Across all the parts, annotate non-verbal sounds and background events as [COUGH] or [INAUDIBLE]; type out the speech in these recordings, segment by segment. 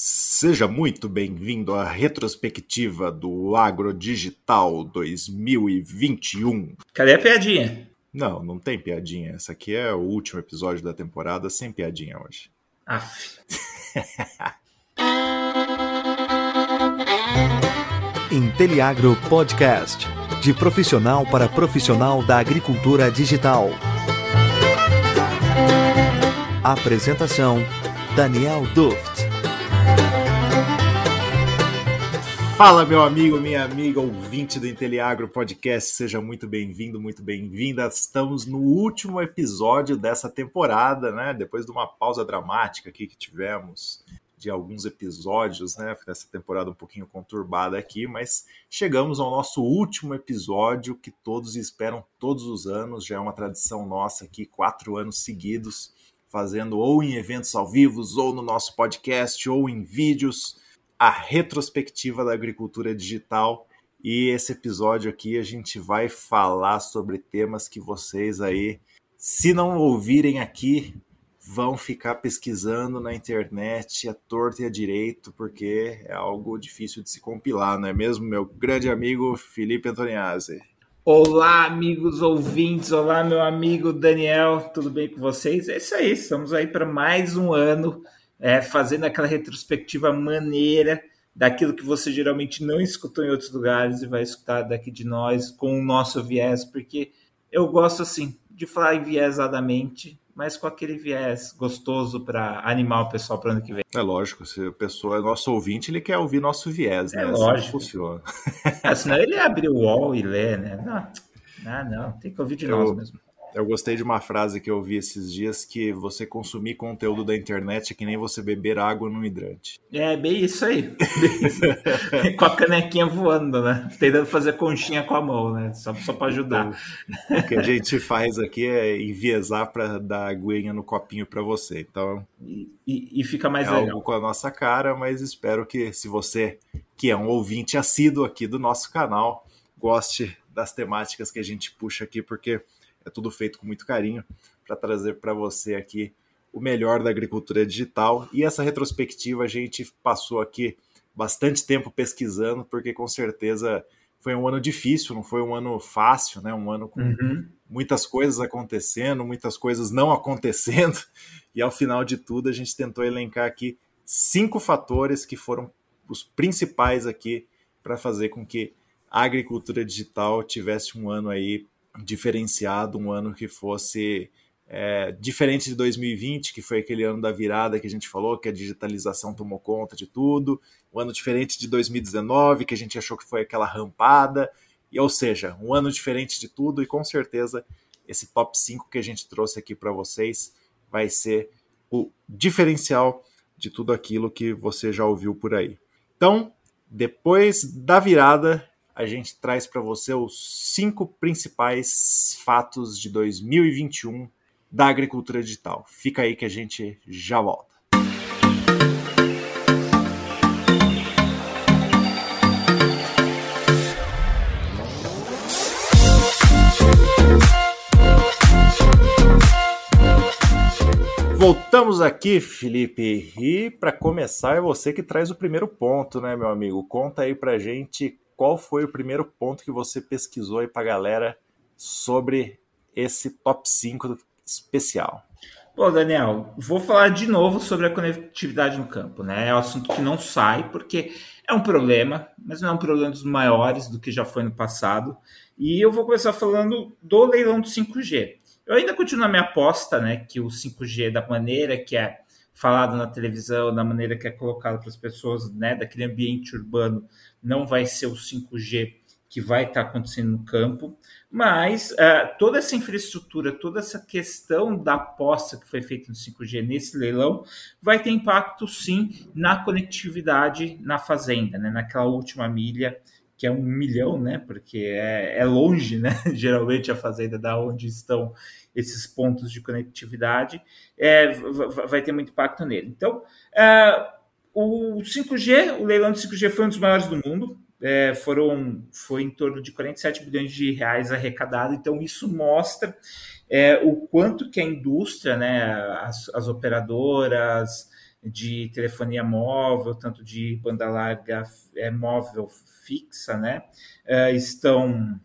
Seja muito bem-vindo à retrospectiva do Agro Digital 2021. Cadê a piadinha? Não, não tem piadinha. Essa aqui é o último episódio da temporada sem piadinha hoje. Aff. [LAUGHS] Inteliagro Podcast. De profissional para profissional da agricultura digital. Apresentação: Daniel Duft. Fala, meu amigo, minha amiga, ouvinte do Inteliagro Podcast, seja muito bem-vindo, muito bem-vinda. Estamos no último episódio dessa temporada, né? Depois de uma pausa dramática aqui que tivemos de alguns episódios, né? Essa temporada um pouquinho conturbada aqui, mas chegamos ao nosso último episódio que todos esperam todos os anos. Já é uma tradição nossa aqui, quatro anos seguidos, fazendo ou em eventos ao vivo, ou no nosso podcast, ou em vídeos a retrospectiva da agricultura digital. E esse episódio aqui a gente vai falar sobre temas que vocês aí, se não ouvirem aqui, vão ficar pesquisando na internet a torta e a direito, porque é algo difícil de se compilar, não é mesmo, meu grande amigo Felipe Antoniazzi? Olá, amigos ouvintes, olá, meu amigo Daniel, tudo bem com vocês? É isso aí, estamos aí para mais um ano é, fazendo aquela retrospectiva maneira daquilo que você geralmente não escutou em outros lugares e vai escutar daqui de nós com o nosso viés, porque eu gosto assim de falar enviesadamente, mas com aquele viés gostoso para animar o pessoal para ano que vem. É lógico, se a pessoa é nosso ouvinte, ele quer ouvir nosso viés, né? É assim lógico. funciona. É, senão ele abre o wall e lê, né? Não, não, não tem que ouvir de eu, nós mesmo. Eu gostei de uma frase que eu vi esses dias que você consumir conteúdo da internet é que nem você beber água num hidrante. É, bem isso aí. com a canequinha voando, né? Tentando fazer conchinha com a mão, né? Só, só para ajudar. O que a gente faz aqui é enviesar para dar aguinha no copinho para você. Então. E, e, e fica mais é legal. algo com a nossa cara, mas espero que se você, que é um ouvinte assíduo aqui do nosso canal, goste das temáticas que a gente puxa aqui, porque é tudo feito com muito carinho para trazer para você aqui o melhor da agricultura digital. E essa retrospectiva a gente passou aqui bastante tempo pesquisando, porque com certeza foi um ano difícil, não foi um ano fácil, né? Um ano com uhum. muitas coisas acontecendo, muitas coisas não acontecendo. [LAUGHS] E ao final de tudo, a gente tentou elencar aqui cinco fatores que foram os principais aqui para fazer com que a agricultura digital tivesse um ano aí diferenciado, um ano que fosse é, diferente de 2020, que foi aquele ano da virada que a gente falou, que a digitalização tomou conta de tudo, um ano diferente de 2019, que a gente achou que foi aquela rampada, e ou seja, um ano diferente de tudo, e com certeza esse top 5 que a gente trouxe aqui para vocês vai ser o diferencial de tudo aquilo que você já ouviu por aí. Então, depois da virada, a gente traz para você os cinco principais fatos de 2021 da agricultura digital. Fica aí que a gente já volta. Voltamos aqui, Felipe, e para começar é você que traz o primeiro ponto, né, meu amigo? Conta aí pra gente qual foi o primeiro ponto que você pesquisou aí para galera sobre esse top 5 especial? Bom, Daniel, vou falar de novo sobre a conectividade no campo, né? É um assunto que não sai, porque é um problema, mas não é um problema dos maiores do que já foi no passado. E eu vou começar falando do leilão do 5G. Eu ainda continuo na minha aposta, né, que o 5G, da maneira que é falado na televisão, da maneira que é colocado para as pessoas, né, daquele ambiente urbano, não vai ser o 5G que vai estar tá acontecendo no campo, mas uh, toda essa infraestrutura, toda essa questão da aposta que foi feita no 5G nesse leilão vai ter impacto sim na conectividade na fazenda, né? naquela última milha, que é um milhão, né? Porque é, é longe, né? [LAUGHS] Geralmente a fazenda da onde estão esses pontos de conectividade, é, vai ter muito impacto nele. Então, uh, o 5G, o leilão de 5G foi um dos maiores do mundo, é, foram foi em torno de 47 bilhões de reais arrecadado, então isso mostra é, o quanto que a indústria, né, as, as operadoras, de telefonia móvel, tanto de banda larga é, móvel fixa, né, é, estão,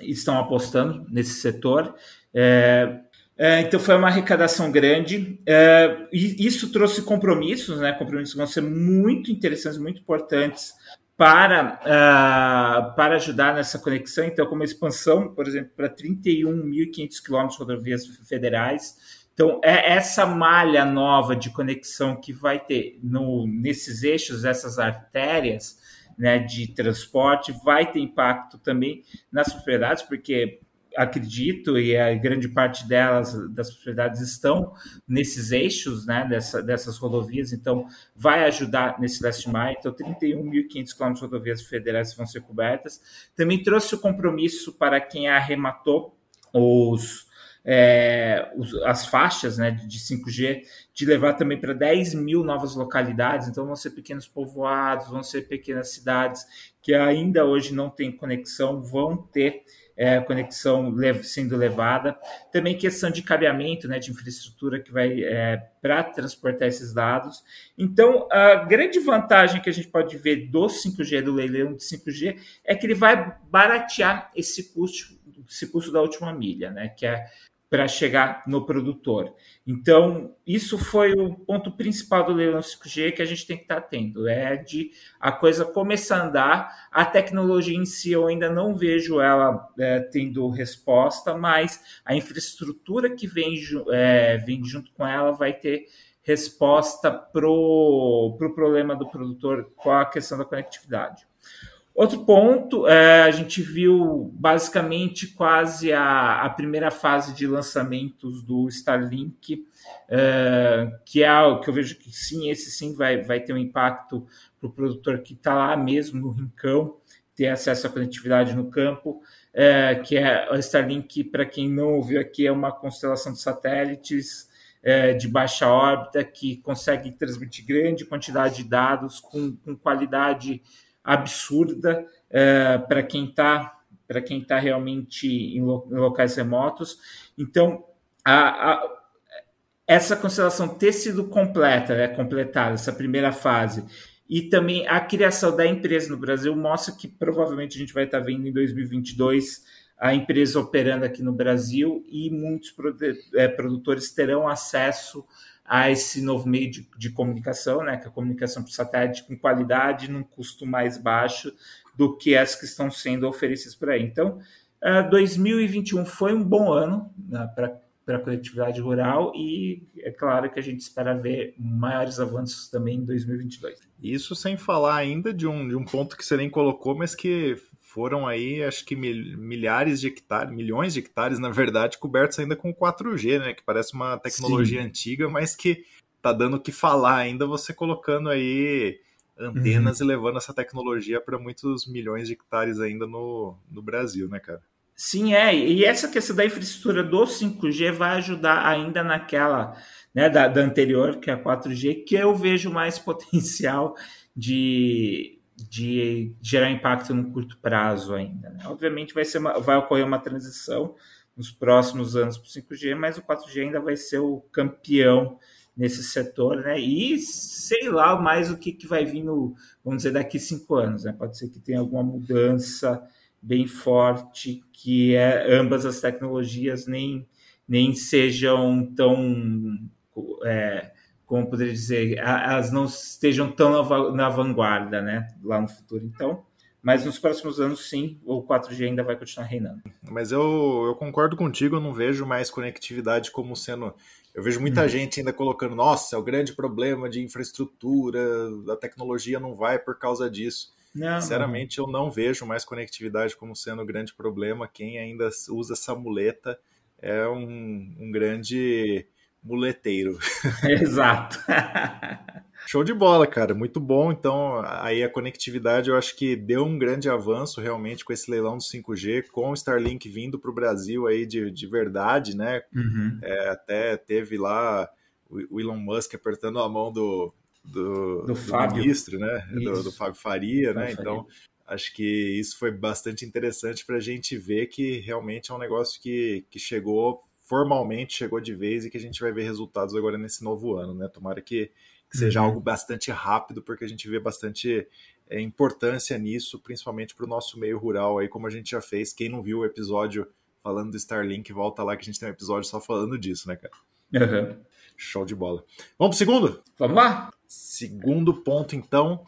estão apostando nesse setor. É, é, então foi uma arrecadação grande é, e isso trouxe compromissos, né? Compromissos que vão ser muito interessantes, muito importantes para, uh, para ajudar nessa conexão. Então, como expansão, por exemplo, para 31.500 quilômetros de rodovias federais. Então, é essa malha nova de conexão que vai ter no, nesses eixos, essas artérias né, de transporte, vai ter impacto também nas propriedades, porque acredito, e a grande parte delas, das propriedades, estão nesses eixos né, dessa, dessas rodovias, então vai ajudar nesse leste maio. Então, 31.500 quilômetros de rodovias federais vão ser cobertas. Também trouxe o compromisso para quem arrematou os. É, os, as faixas né, de 5G, de levar também para 10 mil novas localidades, então vão ser pequenos povoados, vão ser pequenas cidades que ainda hoje não têm conexão, vão ter é, conexão sendo levada. Também questão de cabeamento, né, de infraestrutura que vai é, para transportar esses dados. Então, a grande vantagem que a gente pode ver do 5G, do leilão de 5G, é que ele vai baratear esse custo, esse custo da última milha, né, que é para chegar no produtor. Então, isso foi o ponto principal do leilão 5G que a gente tem que estar atento, é de a coisa começar a andar, a tecnologia em si eu ainda não vejo ela é, tendo resposta, mas a infraestrutura que vem, é, vem junto com ela vai ter resposta para o pro problema do produtor com a questão da conectividade. Outro ponto, é, a gente viu basicamente quase a, a, primeira fase de lançamentos do Starlink, é, que é algo que eu vejo que sim, esse sim vai, vai ter um impacto para o produtor que está lá mesmo no rincão, ter acesso à conectividade no campo, é, que é o Starlink, para quem não ouviu aqui, é uma constelação de satélites de baixa órbita que consegue transmitir grande quantidade de dados com, com qualidade absurda é, para quem está para quem está realmente em, lo, em, locais remotos. Então, a, a, essa constelação ter sido completa, né, completada, essa primeira fase, e também a criação da empresa no Brasil mostra que provavelmente a gente vai estar tá vendo em 2022 a empresa operando aqui no Brasil e muitos é, produtores terão acesso a esse novo meio de, de comunicação, né, que é a comunicação por satélite com qualidade, num custo mais baixo do que as que estão sendo oferecidas por aí. Então, uh, ah, 2021 foi um bom ano né, para para a coletividade rural e é claro que a gente espera ver maiores avanços também em 2022. Isso sem falar ainda de um, de um ponto que você nem colocou, mas que foram aí, acho que milhares de hectares, milhões de hectares, na verdade, cobertos ainda com 4G, né? Que parece uma tecnologia Sim. antiga, mas que tá dando o que falar ainda você colocando aí antenas uhum. e levando essa tecnologia para muitos milhões de hectares ainda no, no Brasil, né, cara? Sim, é. E essa questão da infraestrutura do 5G vai ajudar ainda naquela, né, da, da anterior, que é a 4G, que eu vejo mais [LAUGHS] potencial de de gerar impacto no curto prazo ainda. Né? Obviamente vai, ser uma, vai ocorrer uma transição nos próximos anos para o 5G, mas o 4G ainda vai ser o campeão nesse setor, né? E sei lá mais o que, que vai vir no, vamos dizer, daqui cinco anos, né? Pode ser que tenha alguma mudança bem forte, que é, ambas as tecnologias nem, nem sejam tão é, como poderia dizer, elas não estejam tão na vanguarda, né, lá no futuro. Então, mas nos próximos anos, sim, o 4G ainda vai continuar reinando. Mas eu, eu concordo contigo, eu não vejo mais conectividade como sendo. Eu vejo muita hum. gente ainda colocando, nossa, é o grande problema de infraestrutura, a tecnologia não vai por causa disso. Não, Sinceramente, eu não vejo mais conectividade como sendo o grande problema. Quem ainda usa essa muleta é um, um grande muleteiro. [LAUGHS] Exato. [LAUGHS] Show de bola, cara. Muito bom. Então, aí a conectividade eu acho que deu um grande avanço realmente com esse leilão do 5G, com o Starlink vindo para o Brasil aí de, de verdade, né? Uhum. É, até teve lá o Elon Musk apertando a mão do, do, do, do ministro, né? Do, do, Fábio Faria, né? Faria. Então, acho que isso foi bastante interessante para a gente ver que realmente é um negócio que, que chegou formalmente chegou de vez e que a gente vai ver resultados agora nesse novo ano, né? Tomara que, que seja uhum. algo bastante rápido, porque a gente vê bastante é, importância nisso, principalmente para o nosso meio rural, aí como a gente já fez. Quem não viu o episódio falando do Starlink, volta lá que a gente tem um episódio só falando disso, né, cara? Uhum. Show de bola. Vamos pro segundo? Vamos lá. Segundo ponto, então,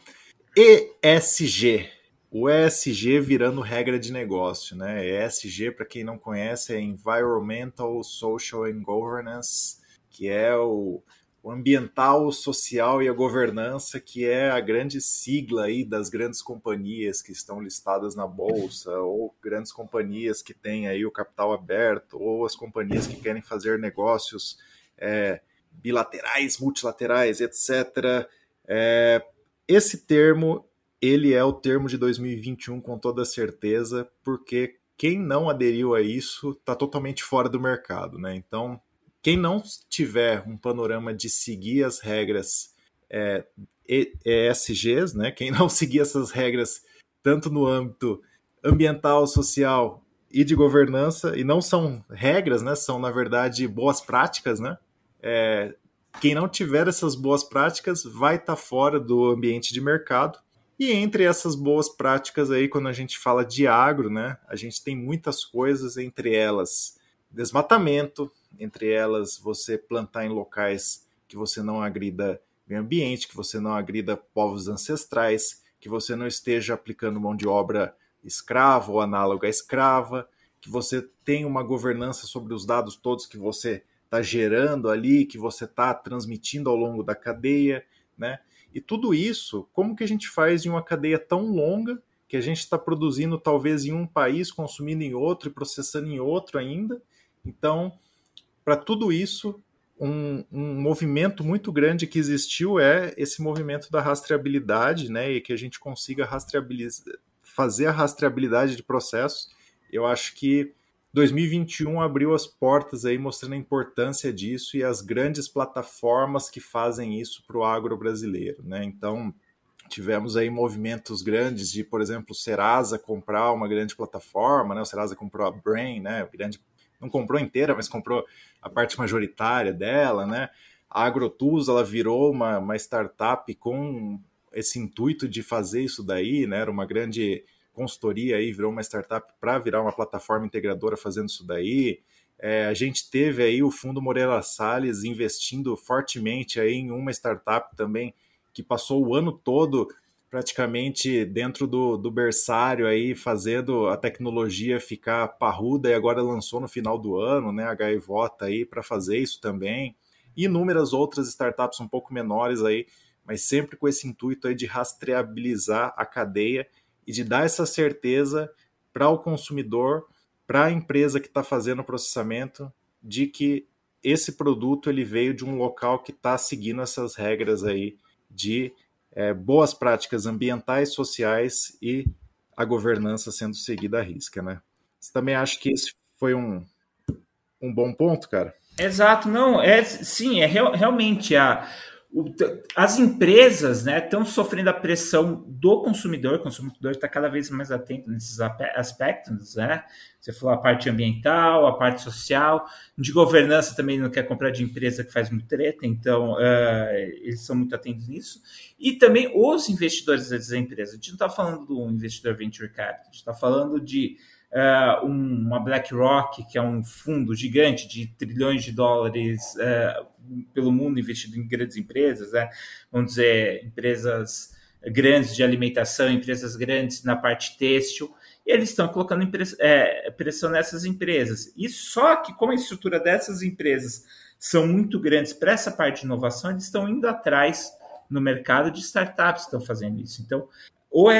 ESG. O ESG virando regra de negócio, né? ESG, para quem não conhece, é Environmental, Social and Governance, que é o o ambiental, o social e a governança, que é a grande sigla aí das grandes companhias que estão listadas na bolsa, [LAUGHS] ou grandes companhias que têm aí o capital aberto, ou as companhias que querem fazer negócios é, bilaterais, multilaterais, etc. É, esse termo, ele é o termo de 2021 com toda certeza, porque quem não aderiu a isso está totalmente fora do mercado, né? Então, quem não tiver um panorama de seguir as regras é, ESGs, né? Quem não [LAUGHS] seguir essas regras tanto no âmbito ambiental, social e de governança, e não são regras, né? São, na verdade, boas práticas, né? É, quem não tiver essas boas práticas vai estar tá fora do ambiente de mercado. E entre essas boas práticas aí, quando a gente fala de agro, né? A gente tem muitas coisas, entre elas desmatamento, entre elas você plantar em locais que você não agrida meio ambiente, que você não agrida povos ancestrais, que você não esteja aplicando mão de obra escrava ou análoga à escrava, que você tenha uma governança sobre os dados todos que você está gerando ali, que você está transmitindo ao longo da cadeia, né? E tudo isso, como que a gente faz em uma cadeia tão longa que a gente está produzindo talvez em um país, consumindo em outro e processando em outro ainda, então, para tudo isso, um, um, movimento muito grande que existiu é esse movimento da rastreabilidade, né? E que a gente consiga fazer a rastreabilidade de processos. Eu acho que 2021 abriu as portas aí mostrando a importância disso e as grandes plataformas que fazem isso para o agro brasileiro, né? Então tivemos aí movimentos grandes de, por exemplo, o Serasa comprar uma grande plataforma, né? O Serasa comprou a Brain, né? Grande não comprou inteira, mas comprou a parte majoritária dela, né? A AgroTools, ela virou uma, uma startup com esse intuito de fazer isso daí, né? Era uma grande consultoria aí, virou uma startup para virar uma plataforma integradora fazendo isso daí. É, a gente teve aí o Fundo Moreira Salles investindo fortemente aí em uma startup também que passou o ano todo praticamente dentro do, do berçário aí, fazendo a tecnologia ficar parruda e agora lançou no final do ano, né, a Gaivota aí para fazer isso também. E inúmeras outras startups um pouco menores aí, mas sempre com esse intuito aí de rastreabilizar a cadeia e de dar essa certeza para o consumidor, para a empresa que está fazendo o processamento, de que esse produto ele veio de um local que está seguindo essas regras aí de é, boas práticas ambientais, sociais e a governança sendo seguida à risca, né? Você também acha que esse foi um, um bom ponto, cara? Exato, não, é sim, é real, realmente a as empresas né, estão sofrendo a pressão do consumidor, o consumidor está cada vez mais atento nesses aspectos, né? Você falou a parte ambiental, a parte social, de governança também não quer comprar de empresa que faz muito treta, então uh, eles são muito atentos nisso. E também os investidores das empresas. A gente não está falando do investidor venture capital, a gente está falando de uh, uma BlackRock, que é um fundo gigante de trilhões de dólares uh, pelo mundo investido em grandes empresas, né? vamos dizer, empresas grandes de alimentação, empresas grandes na parte têxtil, e eles estão colocando é, pressão nessas empresas. E só que, como a estrutura dessas empresas são muito grandes para essa parte de inovação, eles estão indo atrás no mercado de startups que estão fazendo isso. Então, o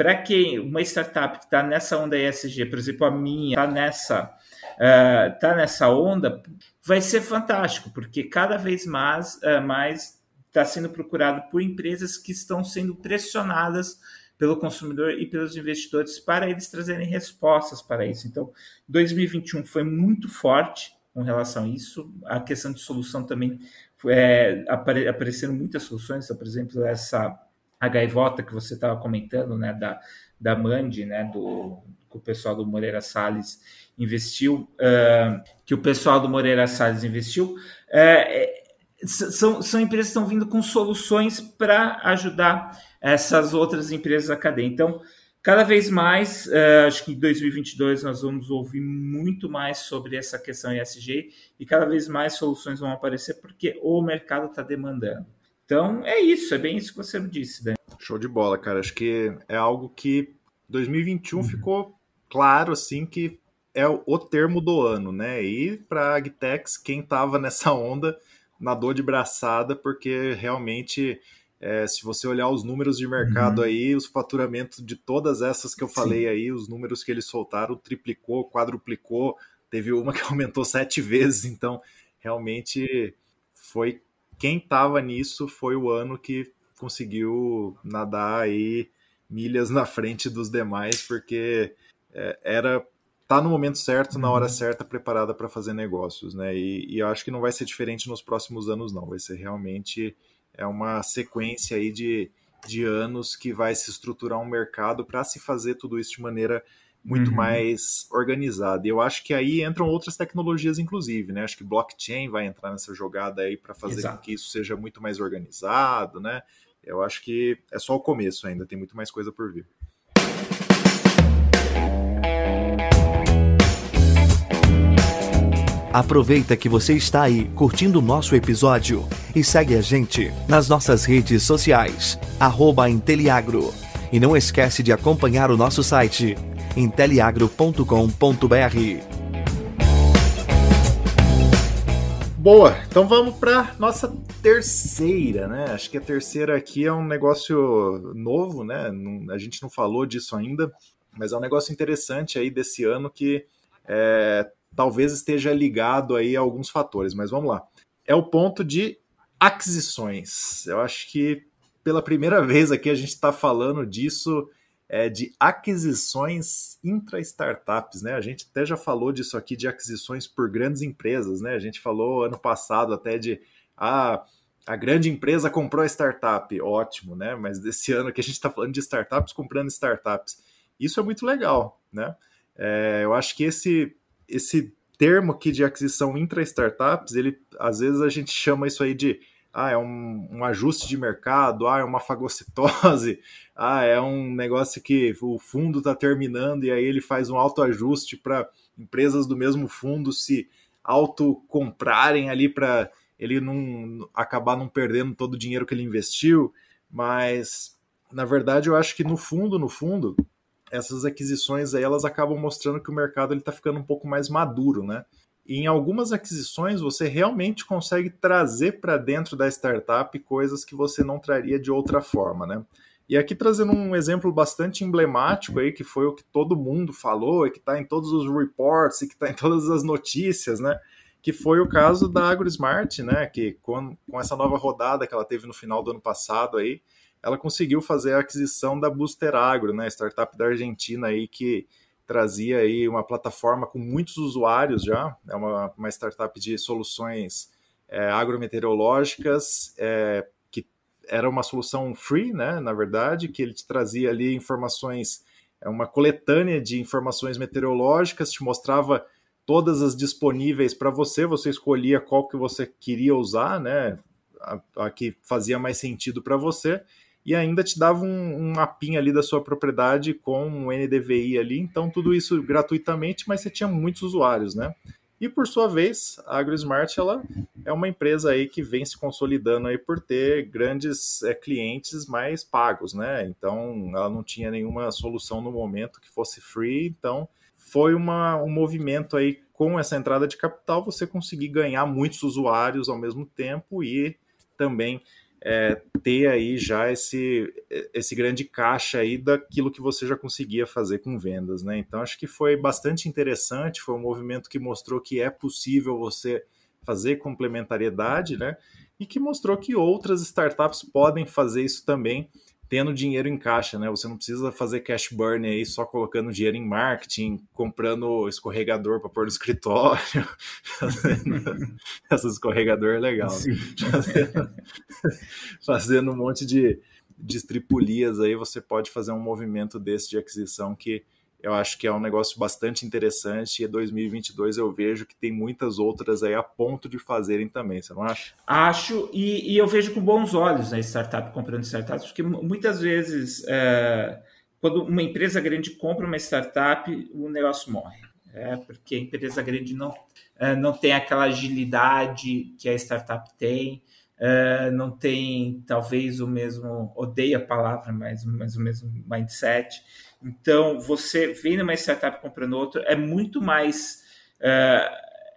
para quem uma startup que está nessa onda ESG, por exemplo, a minha está nessa uh, tá nessa onda, vai ser fantástico, porque cada vez mais uh, mais está sendo procurado por empresas que estão sendo pressionadas pelo consumidor e pelos investidores para eles trazerem respostas para isso. Então, 2021 foi muito forte com relação a isso. A questão de solução também é, apare, apareceram muitas soluções, por exemplo, essa a gaivota que você estava comentando, né, da, da Mandi, né, do que o pessoal do Moreira Salles investiu, uh, que o pessoal do Moreira Salles investiu, uh, são, são empresas que estão vindo com soluções para ajudar essas outras empresas a cadeia. Então, cada vez mais, uh, acho que em 2022 nós vamos ouvir muito mais sobre essa questão ESG e cada vez mais soluções vão aparecer porque o mercado está demandando. Então, é isso, é bem isso que você me disse, Dani. Show de bola, cara. Acho que é algo que 2021 uhum. ficou claro, assim, que é o termo do ano, né? E para a Agtex, quem estava nessa onda nadou de braçada, porque realmente, é, se você olhar os números de mercado uhum. aí, os faturamentos de todas essas que eu falei Sim. aí, os números que eles soltaram, triplicou, quadruplicou, teve uma [LAUGHS] que aumentou sete vezes, então realmente foi quem estava nisso foi o ano que conseguiu nadar aí milhas na frente dos demais, porque é, era tá no momento certo, na hora uhum. certa, preparada para fazer negócios, né? E, e, eu acho que não vai ser diferente nos próximos anos, não. Vai ser realmente é uma sequência aí de, de anos que vai se estruturar um mercado para se fazer tudo isso de maneira muito uhum. mais organizada. E eu acho que aí entram outras tecnologias, inclusive, né? Acho que blockchain vai entrar nessa jogada aí para fazer Exato. com que isso seja muito mais organizado, né? Eu acho que é só o começo ainda, tem muito mais coisa por vir. Aproveita que você está aí curtindo o nosso episódio e segue a gente nas nossas redes sociais, arroba Inteliagro. E não esquece de acompanhar o nosso site, inteliagro.com.br. Boa, então vamos para nossa terceira, né? Acho que a terceira aqui é um negócio novo, né? A gente não falou disso ainda, mas é um negócio interessante aí desse ano que é, talvez esteja ligado aí a alguns fatores, mas vamos lá. É o ponto de aquisições. Eu acho que pela primeira [LAUGHS] vez aqui a gente está falando disso é, de aquisições intra-startups, né? A gente até já falou disso aqui de aquisições por grandes empresas, né? A gente falou ano passado até de ah, a grande empresa comprou a startup, ótimo, né? Mas desse [LAUGHS] ano que a gente está falando de startups comprando startups. Isso é muito legal, né? É, eu acho que esse esse termo aqui de aquisição intra-startups, ele às vezes a gente chama isso aí de ah, é um, um, ajuste de mercado, ah, é uma fagocitose, ah, é um negócio que o fundo está terminando e aí ele faz um autoajuste para empresas do mesmo fundo se autocomprarem ali para ele não acabar não perdendo todo o dinheiro que ele investiu, mas na verdade eu acho que no fundo, no fundo, essas aquisições aí elas acabam mostrando que o mercado está ficando um pouco mais maduro, né? E em algumas aquisições você realmente consegue trazer para dentro da startup coisas que você não traria de outra forma, né? E aqui trazendo um exemplo bastante emblemático aí, que foi o que todo mundo falou, e que está em todos os reports, e que está em todas as notícias, né? Que foi o caso da AgroSmart, né? Que com, com essa nova rodada que ela teve no final do ano passado aí, ela conseguiu fazer a aquisição da Booster Agro, né, startup da Argentina aí que trazia aí uma plataforma com muitos usuários já, é uma, uma startup de soluções é, agrometeorológicas, é, era uma solução free, né, na verdade, que ele te trazia ali informações, é uma coletânea de informações meteorológicas, te mostrava todas as disponíveis para você, você escolhia qual que você queria usar, né, a, a que fazia mais sentido para você, e ainda te dava um, um mapinha ali da sua propriedade com um NDVI ali, então tudo isso gratuitamente, mas você tinha muitos usuários, né? E por sua vez, a AgroSmart ela é uma empresa aí que vem se consolidando aí por ter grandes é, clientes mais pagos, né? Então ela não tinha nenhuma solução no momento que fosse free, então foi uma, um movimento aí com essa entrada de capital você conseguir ganhar muitos usuários ao mesmo tempo e também é, ter aí já esse, esse grande caixa aí daquilo que você já conseguia fazer com vendas, né? Então acho que foi bastante interessante, foi um movimento que mostrou que é possível você fazer complementariedade, né? E que mostrou que outras startups podem fazer isso também tendo dinheiro em caixa, né? Você não precisa fazer cash burn aí só colocando dinheiro em marketing, comprando escorregador para pôr no [LAUGHS] escritório. [LAUGHS] Essa escorregador é legal. Né? Fazendo, [LAUGHS] fazendo, um monte de, de estripulias aí, você pode fazer um movimento desse de aquisição que eu acho que é um negócio bastante interessante e 2022 eu vejo que tem muitas outras aí a ponto de fazerem também, você não acha? Acho, e, e eu vejo com bons olhos né, startup comprando startups, porque muitas vezes, é, quando uma empresa grande compra uma startup, o negócio morre. É, porque a empresa grande não, é, não tem aquela agilidade que a startup tem, é, não tem talvez o mesmo, odeio a palavra, mas, mas o mesmo mindset. Então, você vem numa startup comprando outra, é muito mais é,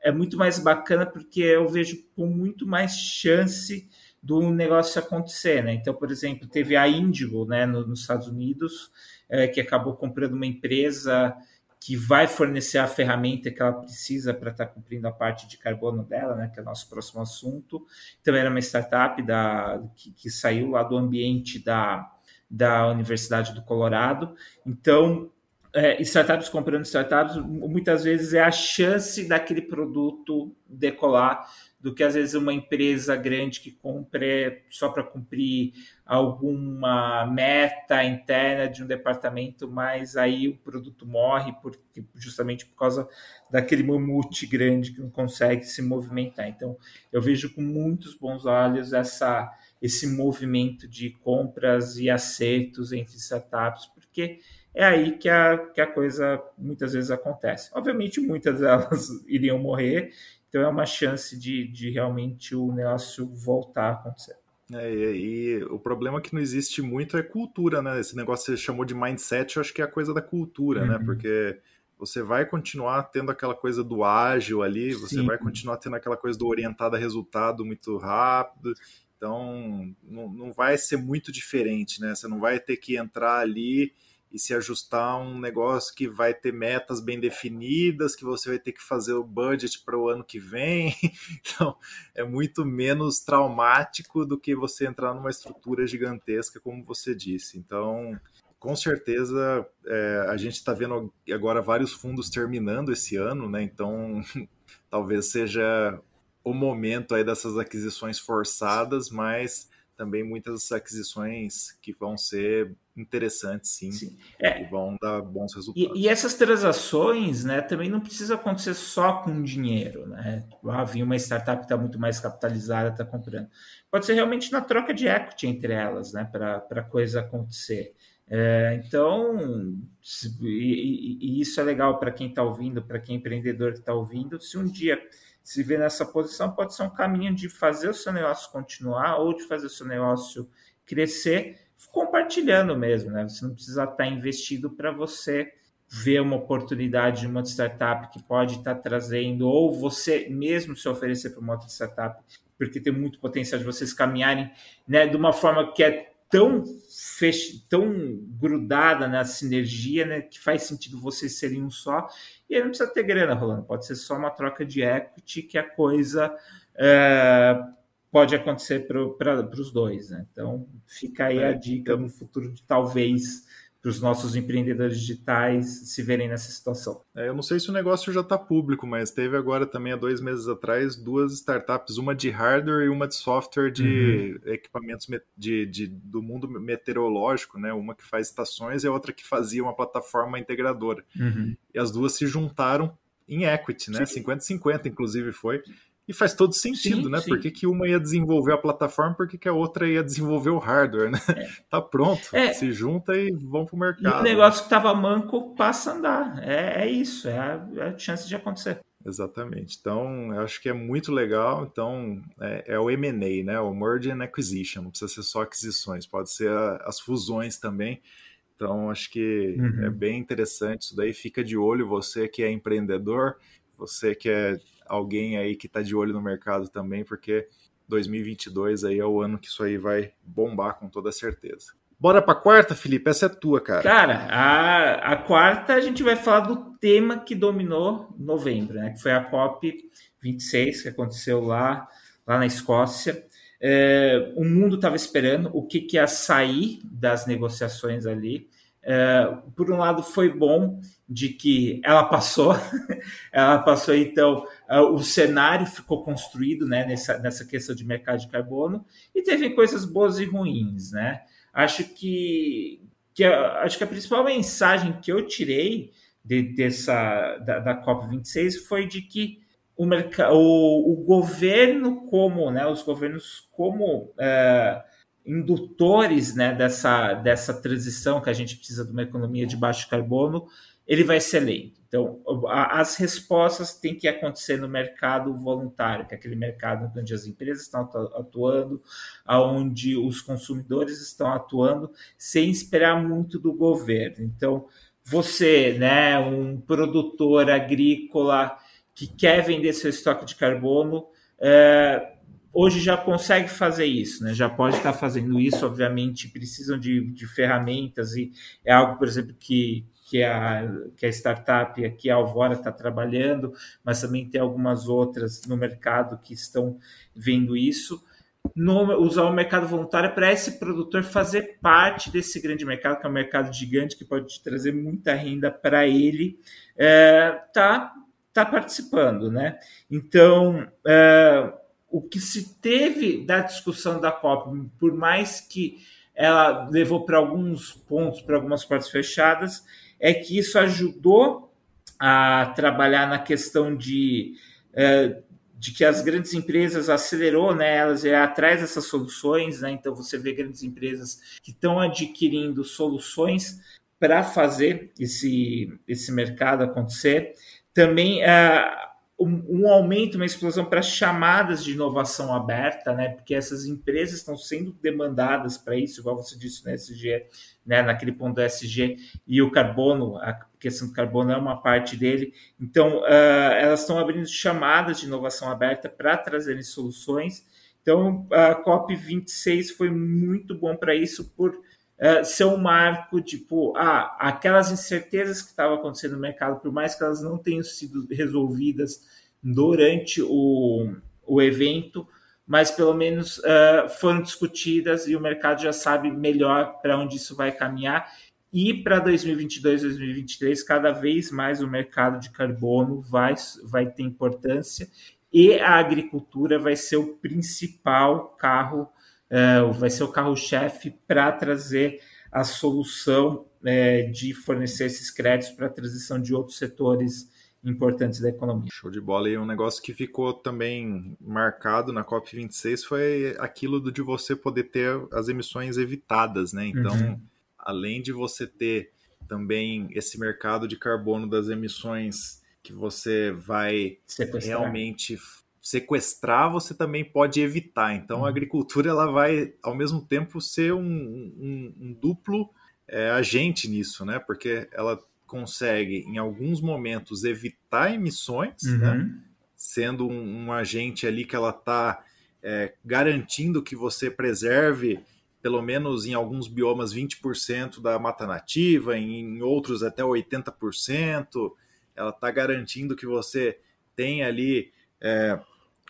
é muito mais bacana porque eu vejo com muito mais chance do negócio acontecer, né? Então, por exemplo, teve a Indigo, né, nos Estados Unidos, é, que acabou comprando uma empresa que vai fornecer a ferramenta que ela precisa para estar tá cumprindo a parte de carbono dela, né, que é o nosso próximo assunto. Então, era uma startup da, que, que saiu lá do ambiente da, da Universidade do Colorado. Então, é, startups comprando startups, muitas vezes é a chance daquele produto decolar do que às vezes uma empresa grande que compre só para cumprir alguma meta interna de um departamento, mas aí o produto morre porque, justamente por causa daquele mamute grande que não consegue se movimentar. Então, eu vejo com muitos bons olhos essa, esse movimento de compras e acertos entre startups, porque é aí que a, que a coisa muitas vezes acontece. Obviamente, muitas delas [LAUGHS] iriam morrer, então é uma chance de, de realmente o negócio voltar a acontecer. É, e, e, o problema que não existe muito é cultura, né? Esse negócio que você chamou de mindset, eu acho que é a coisa da cultura, né? uhum. né? Porque você vai continuar tendo aquela coisa do ágil ali, você Sim. vai continuar tendo aquela coisa do orientado a resultado muito rápido. Então, não, não vai ser muito diferente, né? Você não vai ter que entrar ali e se ajustar a um negócio que vai ter metas bem definidas, que você vai ter que fazer o budget para o ano que vem. [LAUGHS] Então, é muito menos traumático do que você entrar numa estrutura gigantesca, como você disse. Então, com certeza, é, a gente está vendo agora vários fundos terminando esse ano, né? Então, [LAUGHS] talvez seja o momento aí dessas aquisições forçadas, mas também muitas aquisições que vão ser interessantes, sim, sim. É. e vão dar bons resultados. E, e, essas transações, né, também não precisa acontecer só com dinheiro, né? Ah, uma startup que está muito mais capitalizada, está comprando. Pode ser realmente na troca de equity entre elas, né, para a coisa acontecer. É, então, e, e, isso é legal para quem está ouvindo, para quem é empreendedor que está ouvindo. Se um dia se vê nessa posição, pode ser um caminho de fazer o seu negócio continuar ou de fazer o seu negócio crescer, compartilhando mesmo, né? Você não precisa estar investido para você ver uma oportunidade de uma startup que pode estar trazendo, ou você mesmo se oferecer para uma outra startup, porque tem muito potencial de vocês caminharem né, de uma forma que é tão fech... tão grudada na sinergia, né, que faz sentido vocês serem um só. E aí não precisa ter grana rolando, pode ser só uma troca de equity que a coisa é, pode acontecer para os dois. Né? Então fica aí é, a dica no futuro de talvez para os nossos empreendedores digitais se verem nessa situação. É, eu não sei se o negócio já está público, mas teve agora também há dois meses atrás duas startups, uma de hardware e uma de software de uhum. equipamentos de, de, do mundo meteorológico, né? Uma que faz estações e a outra que fazia uma plataforma integradora. Uhum. E as duas se juntaram em equity, né? 50-50, inclusive foi. E faz todo sentido, sim, né? Sim. Por que, que, uma ia desenvolver a plataforma, por que, que a outra ia desenvolver o hardware, né? É. [LAUGHS] Tá pronto, é. se junta e vão pro mercado. E o negócio que estava manco passa a andar. É, é isso, é a, é a, chance de acontecer. Exatamente. Então, eu acho que é muito legal. Então, é, é o M&A, né? O Merge and Acquisition. Não precisa ser só aquisições, pode ser a, as fusões também. Então, acho que uhum. é bem interessante isso daí. Fica de olho, você que é empreendedor, você que é alguém aí que está de olho no mercado também, porque 2022 aí é o ano que isso aí vai bombar com toda certeza. Bora para a quarta, Felipe? Essa é tua, cara. Cara, a, a quarta a gente vai falar do tema que dominou novembro, né? Que foi a COP 26 que aconteceu lá, lá na Escócia. É, o mundo estava esperando o que, que ia sair das negociações ali. É, por um lado, foi bom de que ela passou, [LAUGHS] ela passou, então, é, o cenário ficou construído né, nessa, nessa questão de mercado de carbono, e teve coisas boas e ruins. Né? Acho que que acho que a principal mensagem que eu tirei de, dessa da, da COP26 foi de que o, mercado, o, o governo como, né, os governos como é, indutores né, dessa, dessa transição que a gente precisa de uma economia de baixo carbono, ele vai ser lento. Então, as respostas têm que acontecer no mercado voluntário, que é aquele mercado onde as empresas estão atuando, onde os consumidores estão atuando, sem esperar muito do governo. Então, você, né, um produtor agrícola que quer vender seu estoque de carbono, é, hoje já consegue fazer isso, né? Já pode estar fazendo isso, obviamente, precisam de, de ferramentas e é algo, por exemplo, que, que, a, que a startup aqui, a Alvora, está trabalhando, mas também tem algumas outras no mercado que estão vendo isso no, usar o mercado voluntário para esse produtor fazer parte desse grande mercado, que é um mercado gigante que pode trazer muita renda para ele, é, tá, tá participando, né? Então, é, o que se teve da discussão da COP, por mais que ela levou para alguns pontos, para algumas portas fechadas, é que isso ajudou a trabalhar na questão de é, de que as grandes empresas acelerou, né, elas é atrás dessas soluções, né, então você vê grandes empresas que estão adquirindo soluções para fazer esse, esse mercado acontecer. Também uh, um, um, aumento, uma explosão para chamadas de inovação aberta, né, porque essas empresas estão sendo demandadas para isso, igual você disse no né, SG, né, naquele ponto do SG, e o carbono, a questão do carbono é uma parte dele. Então, uh, elas estão abrindo chamadas de inovação aberta para trazerem soluções. Então, a COP26 foi muito bom para isso, por uh, ser um marco, tipo, ah, aquelas incertezas que estavam acontecendo no mercado, por mais que elas não tenham sido resolvidas durante o, o evento, mas pelo menos uh, foram discutidas e o mercado já sabe melhor para onde isso vai caminhar. E para 2022, 2023, cada vez mais o mercado de carbono vai, vai ter importância e a agricultura vai ser o principal carro, uh, vai ser o carro-chefe para trazer a solução uh, de fornecer esses créditos para a transição de outros setores importantes da economia. Show de bola. E um negócio que ficou também marcado na COP26 foi aquilo de você poder ter as emissões evitadas, né? Então, uhum. além de você ter também esse mercado de carbono das emissões que você vai sequestrar. realmente sequestrar, você também pode evitar. Então, uhum. a agricultura ela vai, ao mesmo tempo, ser um, um, um duplo é, agente nisso, né? Porque ela consegue, em alguns momentos, evitar emissões, uhum. né? sendo um, um, agente ali que ela está é, garantindo que você preserve, pelo menos em alguns biomas, 20% da mata nativa, em, em outros até 80%. Ela está garantindo que você tem ali é,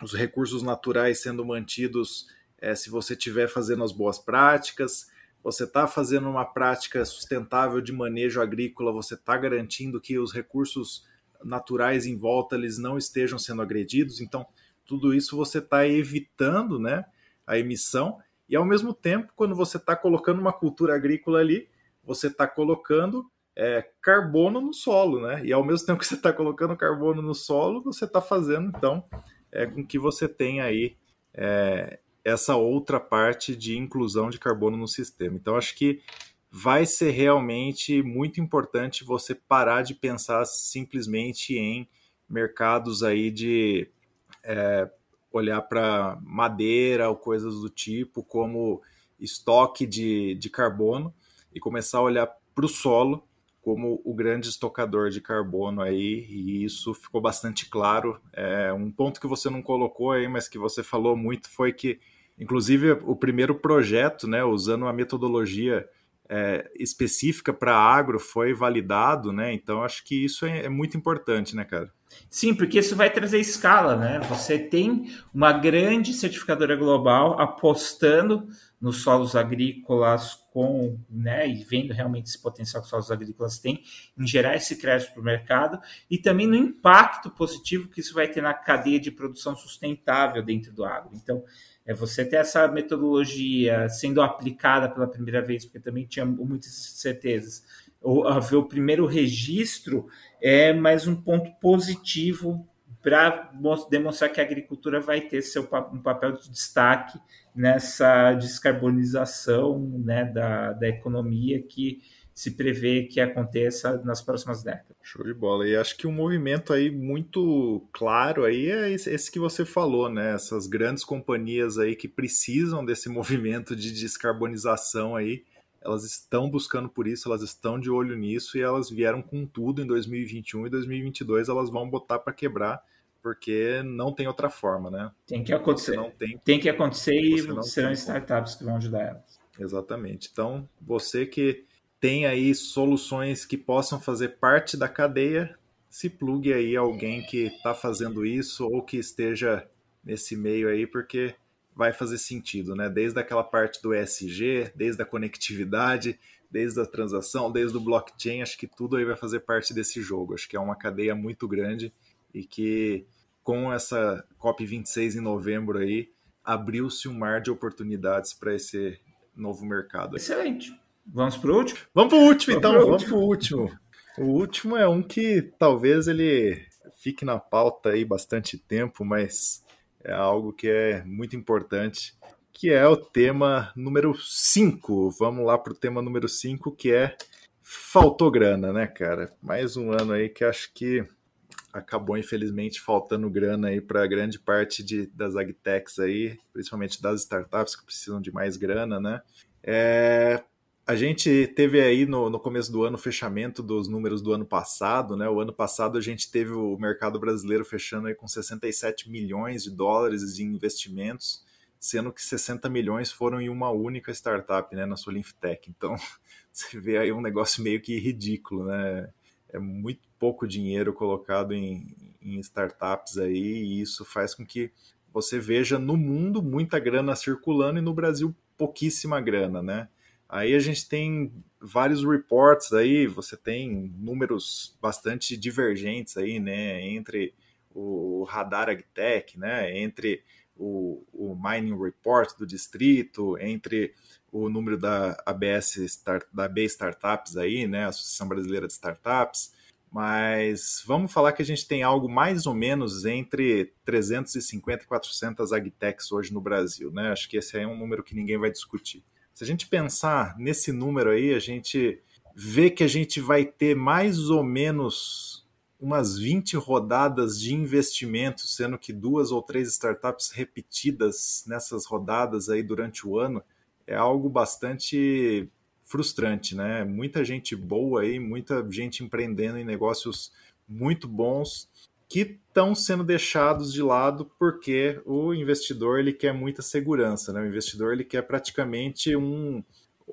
os recursos naturais sendo mantidos é, se você estiver fazendo as boas práticas você está fazendo uma prática sustentável de manejo agrícola, você está garantindo que os recursos naturais em volta eles não estejam sendo agredidos. Então, tudo isso você está evitando né, a emissão e, ao mesmo tempo, quando você está colocando uma cultura agrícola ali, você está colocando é, carbono no solo, né? E ao mesmo tempo que você está colocando carbono no solo, você está fazendo, então, é, com que você tenha aí é, essa outra parte de inclusão de carbono no sistema. Então, acho que vai ser realmente muito importante você parar de pensar simplesmente em mercados aí de é, olhar para madeira ou coisas do tipo como estoque de, de carbono e começar a olhar para o solo como o grande estocador de carbono aí, e isso ficou bastante claro. É, um ponto que você não colocou aí, mas que você falou muito, foi que Inclusive, o primeiro projeto, né, usando uma metodologia é, específica para agro, foi validado, né? Então, acho que isso é, é, muito importante, né, cara? Sim, porque isso vai trazer escala, né? Você tem uma grande certificadora global apostando nos solos agrícolas com, né, e vendo realmente esse potencial que os solos agrícolas têm em gerar esse crédito para o mercado e também no impacto positivo que isso vai ter na cadeia de produção sustentável dentro do agro. Então, é você ter essa metodologia sendo aplicada pela primeira vez, porque também tinha muitas certezas, ou haver o primeiro registro é mais um ponto positivo para demonstrar que a agricultura vai ter seu um papel de destaque nessa descarbonização né, da, da economia que se prevê que aconteça nas próximas décadas. Show de bola. E acho que um movimento aí muito claro aí é esse que você falou, né? Essas grandes companhias aí que precisam desse [LAUGHS] movimento de descarbonização aí, elas estão buscando por isso, elas estão de olho nisso e elas vieram com tudo em 2021 e 2022 elas vão botar para quebrar porque não tem outra forma, né? Tem que acontecer. Não tem, tem que acontecer e serão startups que vão ajudar elas. Exatamente. Então, você que tem aí soluções que possam fazer parte da cadeia, se plugue aí alguém que está fazendo isso ou que esteja nesse meio aí, porque vai fazer sentido, né? Desde aquela parte do ESG, desde a conectividade, desde a transação, desde o blockchain, acho que tudo aí vai fazer parte desse jogo. Acho que é uma cadeia muito grande e que com essa COP26 em novembro aí, abriu-se um mar de oportunidades para esse novo mercado. Excelente. Vamos para o último? Vamos para o último, então. Vamos para o último. O último é um que talvez ele fique na pauta aí bastante tempo, mas é algo que é muito importante, que é o tema número 5. Vamos lá para o tema número 5, que é faltou grana, né, cara? Mais um ano aí que acho que acabou infelizmente faltando grana aí para grande parte de, das agtechs aí, principalmente das startups que precisam de mais grana, né? É, a gente teve aí no, no começo do ano o fechamento dos números do ano passado, né? O ano passado a gente teve o mercado brasileiro fechando aí com 67 milhões de dólares em investimentos, sendo que 60 milhões foram em uma única startup, né, na sua Linftech. Então, [LAUGHS] você vê aí um negócio meio que ridículo, né? É muito pouco dinheiro colocado em, em startups aí, e isso faz com que você veja no mundo muita grana circulando e no Brasil pouquíssima grana, né? Aí a gente tem vários reports aí, você tem números bastante divergentes aí, né, entre o Radar AgTech, né, entre o, o Mining Report do distrito, entre o número da ABS Start, da AB Startups aí, né, Associação Brasileira de Startups, mas vamos falar que a gente tem algo mais ou menos entre 350 e 400 agtechs hoje no Brasil, né? Acho que esse é um número que ninguém vai discutir. Se a gente pensar nesse número aí, a gente vê que a gente vai ter mais ou menos umas 20 rodadas de investimento, sendo que duas ou três startups repetidas nessas rodadas aí durante o ano, é algo bastante frustrante, né? Muita gente boa aí, muita gente empreendendo em negócios muito bons que estão sendo deixados de lado porque o investidor ele quer muita segurança, né? O investidor ele quer praticamente um,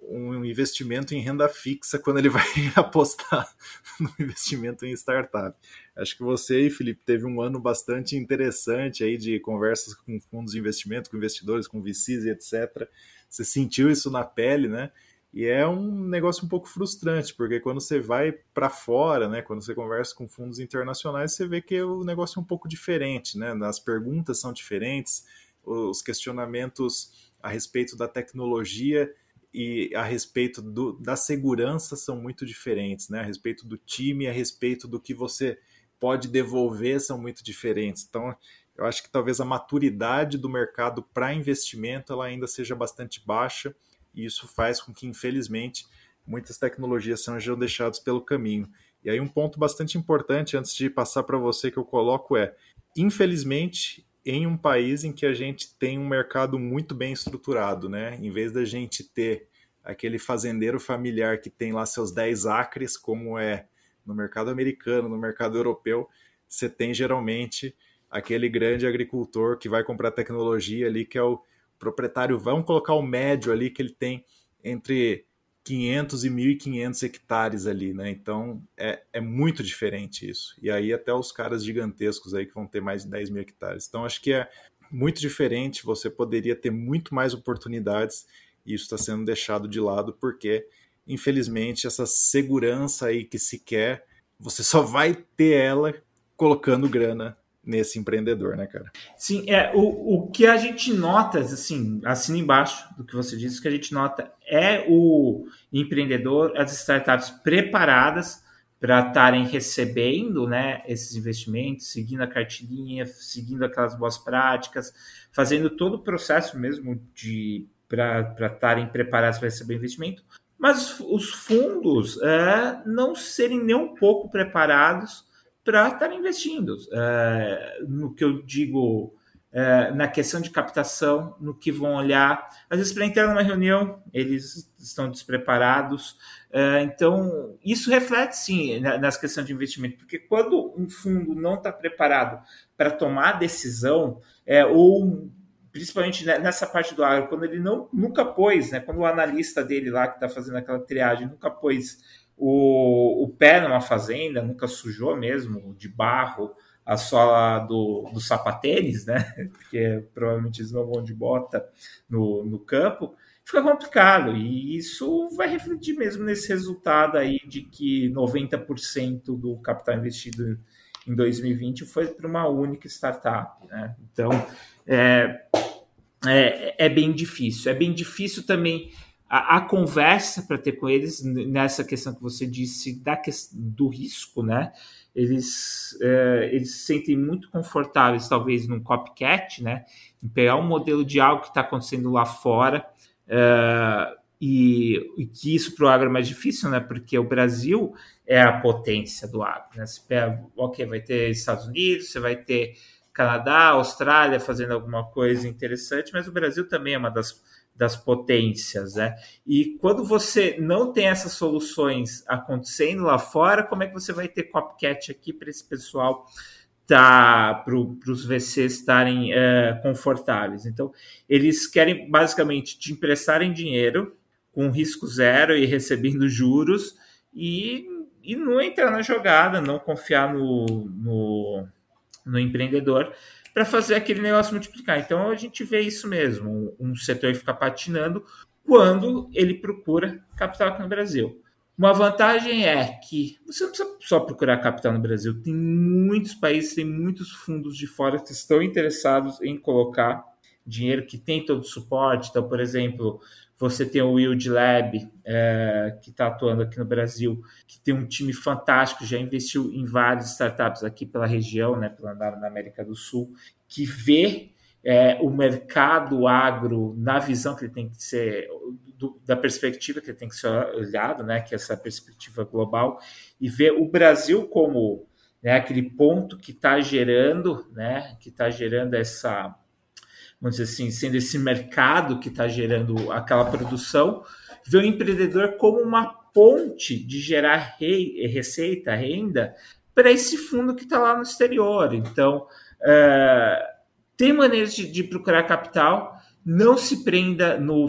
um investimento em renda fixa quando ele [LAUGHS] vai apostar no investimento em startup. Acho que você e Felipe teve um ano bastante interessante aí de conversas com fundos de investimento, com investidores, com VCs e etc você sentiu isso na pele, né? E é um negócio um pouco frustrante, porque quando você vai para fora, né, quando você conversa com fundos internacionais, você vê que o negócio é um pouco diferente, né? As perguntas são diferentes, os questionamentos a respeito da tecnologia e a respeito do, da segurança são muito diferentes, né? A respeito do time, a respeito do que você pode devolver são muito diferentes. Então, eu acho que talvez a maturidade do mercado para investimento ela ainda seja bastante baixa e isso faz com que, infelizmente, muitas tecnologias sejam deixadas pelo caminho. E aí um ponto bastante importante antes de passar para você que eu coloco é, infelizmente, em um país em que a gente tem um mercado muito bem estruturado, né? Em vez da gente ter aquele fazendeiro familiar que tem lá seus 10 acres, como é no mercado americano, no mercado europeu, você tem geralmente aquele grande agricultor que vai comprar tecnologia ali, que é o proprietário, vamos colocar o médio ali, que ele tem entre 500 e 1.500 hectares ali, né? Então é, é muito diferente isso. E aí até os caras gigantescos aí que vão ter mais de 10 mil hectares. Então acho que é muito diferente, você poderia ter muito mais oportunidades e isso está sendo deixado de lado porque, infelizmente, essa segurança aí que se quer, você só vai ter ela colocando grana nesse empreendedor, né, cara? Sim, é o, o que a gente nota, assim, assina embaixo do que você disse, o que a gente nota é o empreendedor, as startups preparadas para estarem recebendo né, esses investimentos, seguindo a cartilhinha, seguindo aquelas boas práticas, fazendo todo o processo mesmo de para estarem preparados para receber investimento, mas os fundos é, não serem nem um pouco preparados para estar investindo. É, no que eu digo, é, na questão de captação, no que vão olhar. Às vezes, para entrar numa reunião, eles estão despreparados. É, então, isso reflete sim nas questões de investimento, porque quando um fundo não está preparado para tomar decisão, é, ou principalmente nessa parte do agro, quando ele não nunca pôs, né, quando o analista dele lá que está fazendo aquela triagem nunca pôs o, o pé numa fazenda, nunca sujou mesmo de barro a sola do, do sapatênis, né? [LAUGHS] Porque provavelmente eles não vão de bota no, no campo, fica complicado. E isso vai refletir mesmo nesse resultado aí de que 90% do capital investido em 2020 foi para uma única startup. Né? Então, é, é, é bem difícil. É bem difícil também a, a conversa para ter com eles nessa questão que você disse da, do risco, né? Eles, é, eles se sentem muito confortáveis, talvez, num copycat, né? Em pegar um modelo de algo que está acontecendo lá fora. É, e, e, que isso para o agro é mais difícil, né? Porque o Brasil é a potência do agro. Né? Você pega, ok, vai ter Estados Unidos, você vai ter Canadá, Austrália fazendo alguma coisa interessante, mas o Brasil também é uma das das potências, né? E quando você não tem essas soluções acontecendo lá fora, como é que você vai ter copycat aqui para esse pessoal tá para os VCs estarem é, confortáveis? Então, eles querem basicamente te emprestarem dinheiro com risco zero e recebendo juros e, e não entrar na jogada, não confiar no, no, no empreendedor para fazer aquele negócio multiplicar. Então a gente vê isso mesmo, um, setor fica patinando quando ele procura capital aqui no Brasil. Uma vantagem é que você não precisa só procurar capital no Brasil, tem muitos países, tem muitos fundos de fora que estão interessados em colocar dinheiro que tem todo o suporte. Então, por exemplo, você tem o Wild Lab, é, que está atuando aqui no Brasil, que tem um time fantástico, já investiu em várias startups aqui pela região, né, pela, na, América do Sul, que vê é, o mercado agro na visão que ele tem que ser, do, da perspectiva que ele tem que ser olhado, né, que é essa perspectiva global, e vê o Brasil como né, aquele ponto que está gerando, né, que está gerando essa vamos dizer assim, sendo esse mercado que está gerando aquela produção, vê o empreendedor como uma ponte de gerar rei, receita, renda, para esse fundo que está lá no exterior. Então, é, tem maneiras de, de procurar capital, não se prenda no,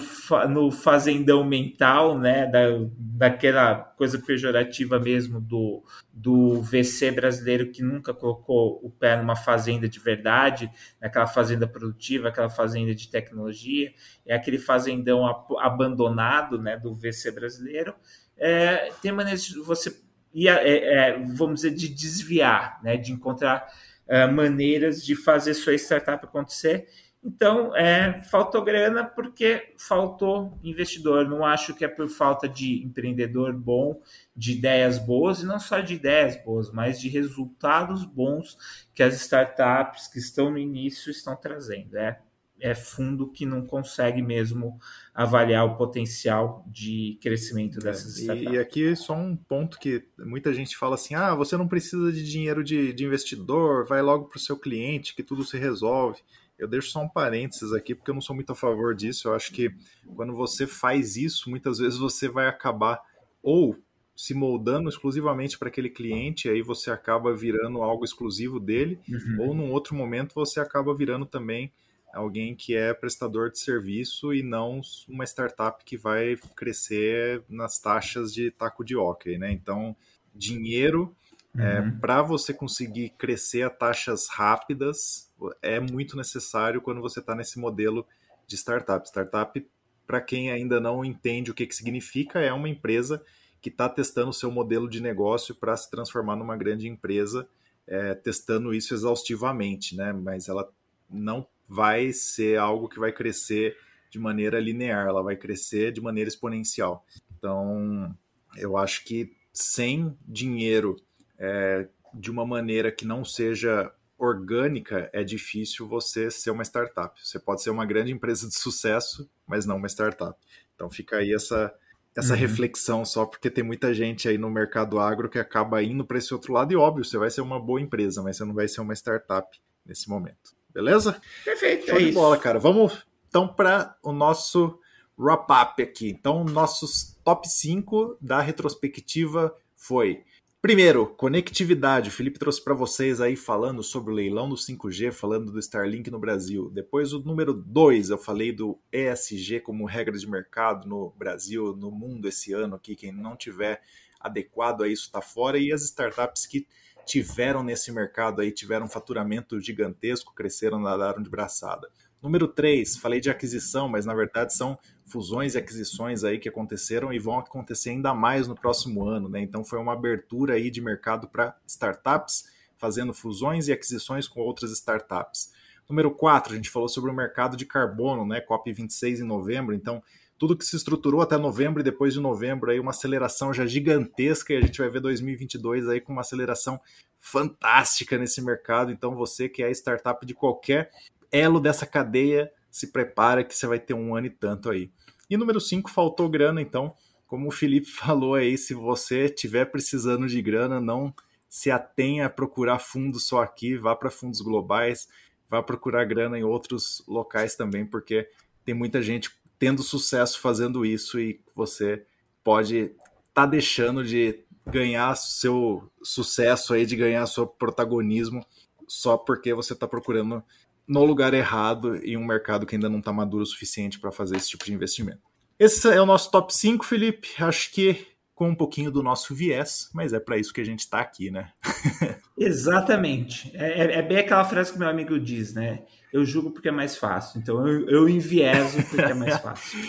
no fazendão mental, né, da, daquela coisa pejorativa mesmo do, do VC brasileiro que nunca colocou o pé numa fazenda de verdade, naquela fazenda produtiva, aquela fazenda de tecnologia, é aquele fazendão abandonado, né, do VC brasileiro. É, tem maneiras de você, é, é, vamos dizer, de desviar, né, de encontrar é, maneiras de fazer sua startup acontecer então, é, faltou grana porque faltou investidor. Não acho que é por falta de empreendedor bom, de ideias boas, e não só de ideias boas, mas de resultados bons que as startups que estão no início estão trazendo. É, é fundo que não consegue mesmo avaliar o potencial de crescimento é, dessas é, startups. E, aqui só um ponto que muita gente fala assim: ah, você não precisa de dinheiro de, de investidor, vai logo para o seu cliente que tudo se resolve. Eu deixo só um parênteses aqui, porque eu não sou muito a favor disso. Eu acho que quando você faz isso, muitas vezes você vai acabar ou se moldando exclusivamente para aquele cliente, aí você acaba virando algo exclusivo dele, uhum. ou num outro momento você acaba virando também alguém que é prestador de serviço e não uma startup que vai crescer nas taxas de taco de hockey, né? Então, dinheiro uhum. é, para você conseguir crescer a taxas rápidas é muito necessário quando você está nesse modelo de startup. Startup para quem ainda não entende o que, que significa, é uma empresa que está testando o seu modelo de negócio para se transformar numa grande empresa, é, testando isso exaustivamente, né? Mas ela não vai ser algo que vai crescer de maneira linear, ela vai crescer de maneira exponencial. Então, eu acho que sem dinheiro é, de uma maneira que não seja orgânica, é difícil você ser uma startup. Você pode ser uma grande empresa de sucesso, mas não uma startup. Então fica aí essa, essa uhum. reflexão só porque tem muita gente aí no mercado agro que acaba indo para esse outro lado e óbvio, você vai ser uma boa empresa, mas você não vai ser uma startup nesse momento. Beleza? Perfeito. Show é de isso. bola, cara. Vamos então para o nosso wrap-up aqui. Então, nossos top 5 da retrospectiva foi Primeiro, conectividade. O Felipe trouxe para vocês aí falando sobre o leilão do 5G, falando do Starlink no Brasil. Depois, o número 2, eu falei do ESG como regra de mercado no Brasil, no mundo esse ano aqui. Quem não tiver adequado a isso está fora. E as startups que tiveram nesse mercado aí, tiveram um faturamento gigantesco, cresceram, nadaram de braçada. Número 3, falei de aquisição, mas na verdade são fusões e aquisições aí que aconteceram e vão acontecer ainda mais no próximo ano, né? Então foi uma abertura aí de mercado para startups, fazendo fusões e aquisições com outras startups. Número 4, a gente falou sobre o mercado de carbono, né? COP26 em novembro, então tudo que se estruturou até novembro e depois de novembro aí uma aceleração já gigantesca e a gente vai ver 2022 aí com uma aceleração fantástica nesse mercado. Então você que é startup de qualquer elo dessa cadeia, se prepara que você vai ter um ano e tanto aí. E número 5, faltou grana, então, como o Felipe [LAUGHS] falou aí, se você estiver precisando de grana, não se atenha a procurar fundos só aqui, vá para fundos globais, vá procurar grana em outros locais também, porque tem muita gente tendo sucesso fazendo isso e você pode estar tá deixando de ganhar seu sucesso aí, de ganhar seu protagonismo só porque você está procurando no lugar errado em um mercado que ainda não está maduro o suficiente para fazer esse tipo de investimento. Esse é o nosso top 5, Felipe. Acho que com um pouquinho do nosso viés, mas é para isso que a gente está aqui, né? [LAUGHS] Exatamente. É, é, é, bem aquela frase que meu amigo diz, né? Eu julgo porque é mais fácil. Então eu, eu envieso porque é mais [LAUGHS] fácil.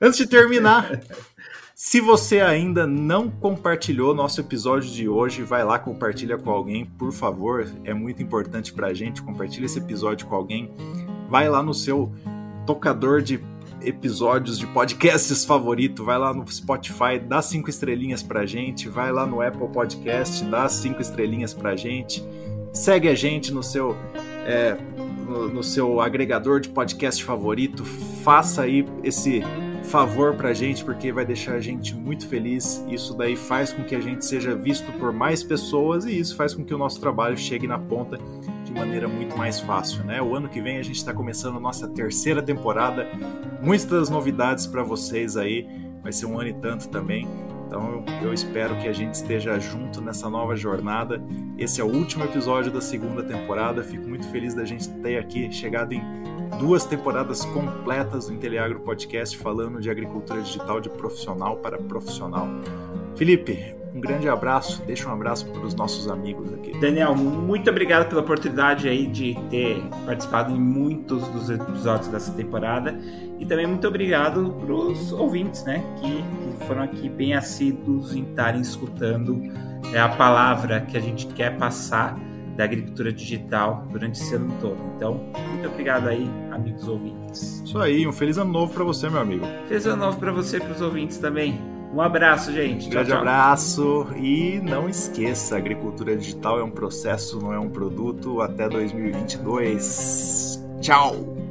Antes de terminar, se você ainda não compartilhou nosso episódio de hoje, vai lá, compartilha com alguém, por favor. É muito importante pra gente. Compartilha esse episódio com alguém. Vai lá no seu tocador de episódios de podcasts favorito, vai lá no Spotify, dá cinco estrelinhas pra gente, vai lá no Apple Podcast, dá cinco estrelinhas pra gente, segue a gente no seu é, no, no seu agregador de podcast favorito, faça aí esse favor pra gente, porque vai deixar a gente muito feliz. Isso daí faz com que a gente seja visto por mais pessoas e isso faz com que o nosso trabalho chegue na ponta de maneira muito mais fácil, né? O ano que vem a gente está começando a nossa terceira temporada, muitas novidades para vocês aí, vai ser um ano e tanto também. Então eu espero que a gente esteja junto nessa nova jornada. Esse é o último episódio da segunda temporada. Fico muito feliz da gente ter aqui chegado em duas temporadas completas do Inteliagro Podcast falando de agricultura digital de profissional para profissional. Felipe, um grande abraço, deixa um abraço para os nossos amigos aqui. Daniel, muito obrigado pela oportunidade aí de ter participado em muitos dos episódios dessa temporada e também muito obrigado para os ouvintes, né, que, que, foram aqui bem assíduos em estarem escutando é, a palavra que a gente quer passar da agricultura digital durante esse ano todo. Então, muito obrigado aí, amigos ouvintes. Isso aí, um feliz ano novo para você, meu amigo. Feliz ano novo para você e para os ouvintes também. Um abraço, gente. Um grande tchau, tchau. abraço e não esqueça, agricultura digital é um processo, não é um produto. Até 2022. Tchau.